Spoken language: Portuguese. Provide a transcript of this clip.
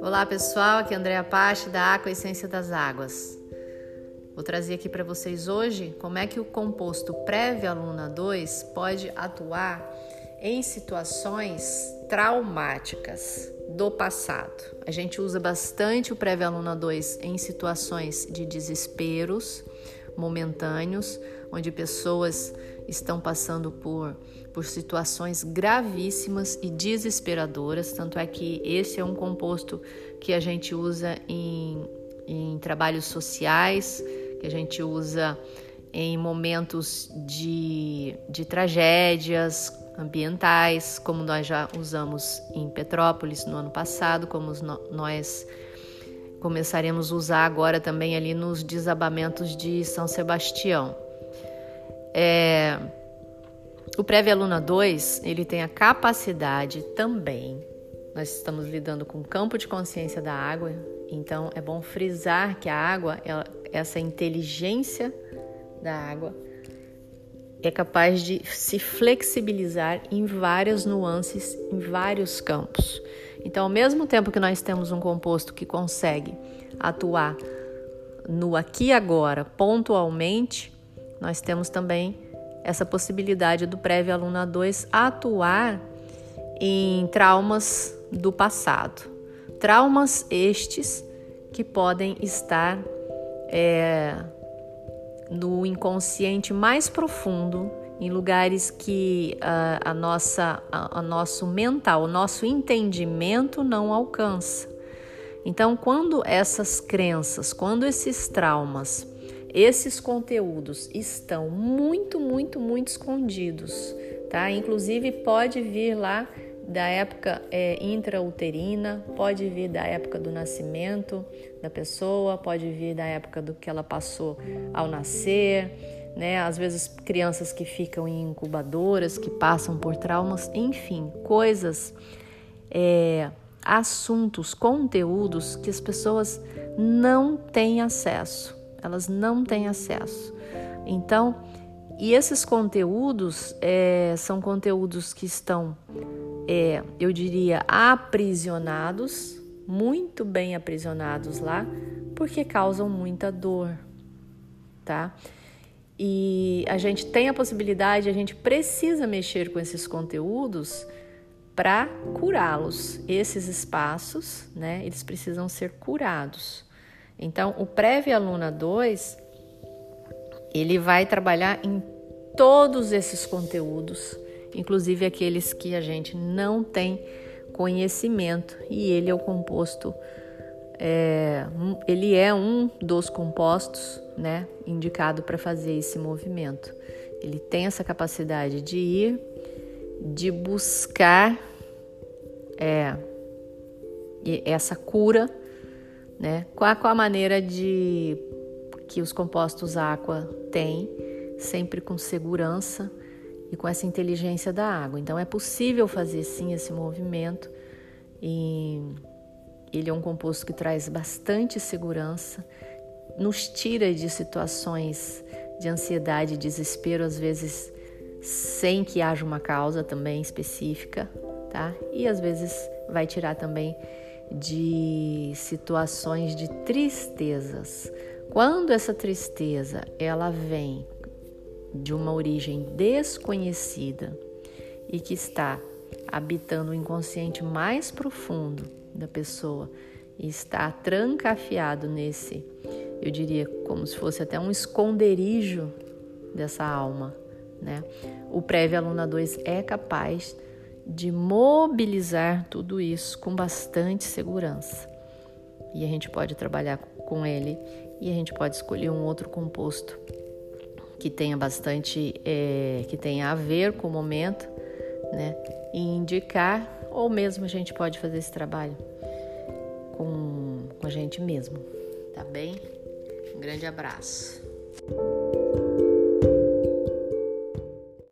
Olá pessoal, aqui é Andréa Pache da Aqua Essência das Águas. Vou trazer aqui para vocês hoje como é que o composto Pré-Aluna 2 pode atuar em situações traumáticas do passado. A gente usa bastante o Pré-Aluna 2 em situações de desesperos momentâneos, onde pessoas estão passando por, por situações gravíssimas e desesperadoras. Tanto é que esse é um composto que a gente usa em, em trabalhos sociais, que a gente usa em momentos de, de tragédias ambientais, como nós já usamos em Petrópolis no ano passado, como nós começaremos a usar agora também ali nos desabamentos de São Sebastião. É, o Prévia Luna 2, ele tem a capacidade também, nós estamos lidando com o campo de consciência da água, então é bom frisar que a água, ela, essa inteligência da água, é capaz de se flexibilizar em várias nuances, em vários campos. Então, ao mesmo tempo que nós temos um composto que consegue atuar no aqui e agora, pontualmente, nós temos também essa possibilidade do Prévio Aluna 2 atuar em traumas do passado. Traumas estes que podem estar é, no inconsciente mais profundo, em lugares que a, a nossa, a, a nosso mental, o nosso entendimento não alcança. Então, quando essas crenças, quando esses traumas, esses conteúdos estão muito, muito, muito escondidos, tá? Inclusive pode vir lá da época é, intrauterina, pode vir da época do nascimento da pessoa, pode vir da época do que ela passou ao nascer, né? Às vezes crianças que ficam em incubadoras, que passam por traumas, enfim, coisas, é, assuntos, conteúdos que as pessoas não têm acesso, elas não têm acesso. Então, e esses conteúdos é, são conteúdos que estão é, eu diria, aprisionados, muito bem aprisionados lá, porque causam muita dor, tá? E a gente tem a possibilidade, a gente precisa mexer com esses conteúdos para curá-los. Esses espaços, né, eles precisam ser curados. Então, o Prévia Aluna 2, ele vai trabalhar em todos esses conteúdos inclusive aqueles que a gente não tem conhecimento, e ele é o composto, é, ele é um dos compostos né, indicado para fazer esse movimento. Ele tem essa capacidade de ir, de buscar é, essa cura, né, com a, com a maneira de que os compostos aqua têm, sempre com segurança e com essa inteligência da água. Então é possível fazer sim esse movimento e ele é um composto que traz bastante segurança, nos tira de situações de ansiedade e desespero, às vezes sem que haja uma causa também específica, tá? E às vezes vai tirar também de situações de tristezas. Quando essa tristeza ela vem de uma origem desconhecida e que está habitando o inconsciente mais profundo da pessoa e está trancafiado nesse, eu diria, como se fosse até um esconderijo dessa alma, né? O Prévio Aluna 2 é capaz de mobilizar tudo isso com bastante segurança. E a gente pode trabalhar com ele e a gente pode escolher um outro composto que tenha bastante, é, que tenha a ver com o momento, né? E indicar, ou mesmo a gente pode fazer esse trabalho com, com a gente mesmo, tá bem? Um grande abraço.